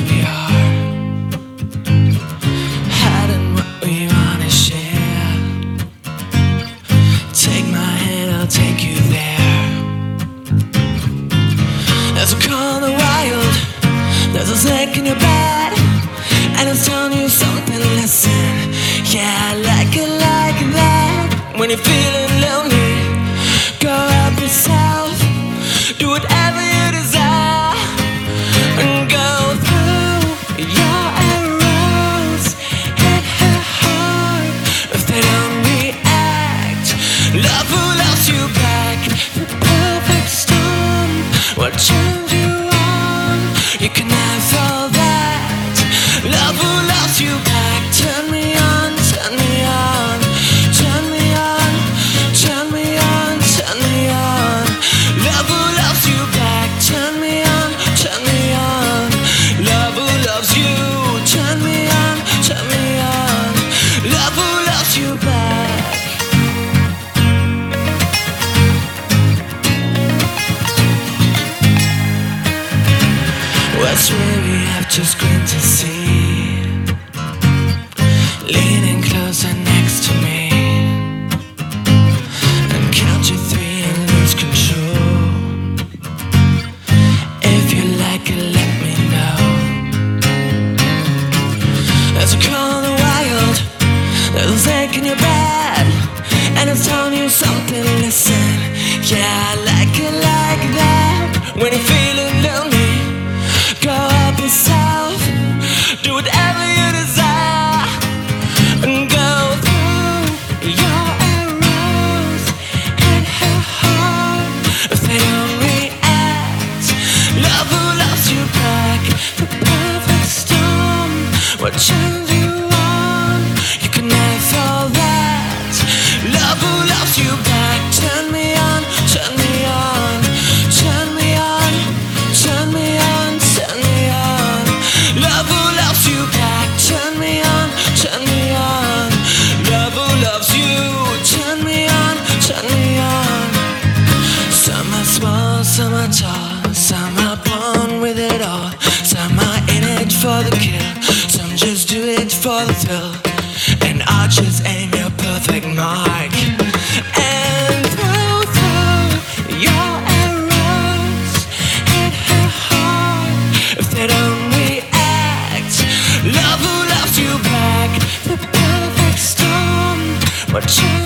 we are. Hiding what we wanna share. Take my hand, I'll take you there. There's a call in the wild, there's a snake in your bed, telling you something. Listen, yeah, I like it like that when you're feeling. What's really have just grin to see. What turns you on? You can have all. Love will love you back. Turn me on, turn me on, turn me on, turn me on, turn me on. Love will love you back. Turn me on, turn me on. Love will loves you. Turn me on, turn me on. Some are small, some are tall, some are born with it all. Some are in it for the kill for the thrill, and I just aim your perfect mark. And through, through your arrows hit her heart. If they don't react, love who loves you back. The perfect storm, but you.